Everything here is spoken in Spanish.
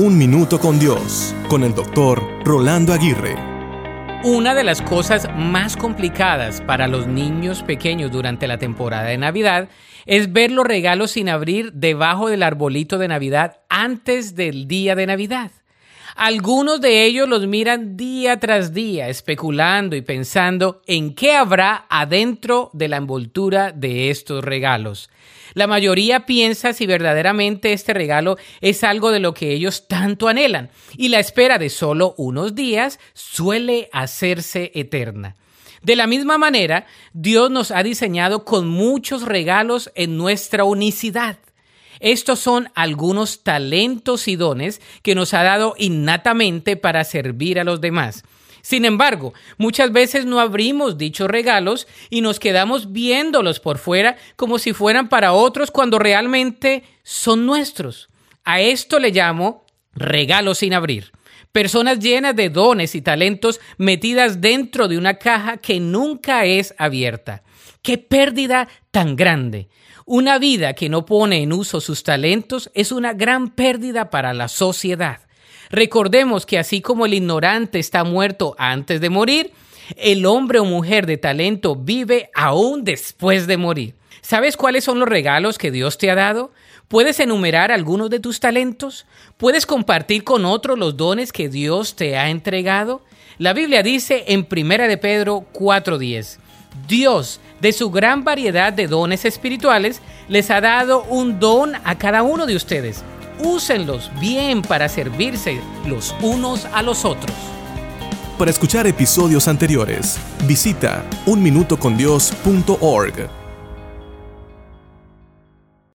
Un Minuto con Dios, con el doctor Rolando Aguirre. Una de las cosas más complicadas para los niños pequeños durante la temporada de Navidad es ver los regalos sin abrir debajo del arbolito de Navidad antes del día de Navidad. Algunos de ellos los miran día tras día, especulando y pensando en qué habrá adentro de la envoltura de estos regalos. La mayoría piensa si verdaderamente este regalo es algo de lo que ellos tanto anhelan, y la espera de solo unos días suele hacerse eterna. De la misma manera, Dios nos ha diseñado con muchos regalos en nuestra unicidad. Estos son algunos talentos y dones que nos ha dado innatamente para servir a los demás. Sin embargo, muchas veces no abrimos dichos regalos y nos quedamos viéndolos por fuera como si fueran para otros cuando realmente son nuestros. A esto le llamo regalos sin abrir. Personas llenas de dones y talentos metidas dentro de una caja que nunca es abierta. ¡Qué pérdida tan grande! Una vida que no pone en uso sus talentos es una gran pérdida para la sociedad. Recordemos que así como el ignorante está muerto antes de morir, el hombre o mujer de talento vive aún después de morir. ¿Sabes cuáles son los regalos que Dios te ha dado? ¿Puedes enumerar algunos de tus talentos? ¿Puedes compartir con otros los dones que Dios te ha entregado? La Biblia dice en 1 de Pedro 4:10, Dios, de su gran variedad de dones espirituales, les ha dado un don a cada uno de ustedes. Úsenlos bien para servirse los unos a los otros. Para escuchar episodios anteriores, visita unminutocondios.org.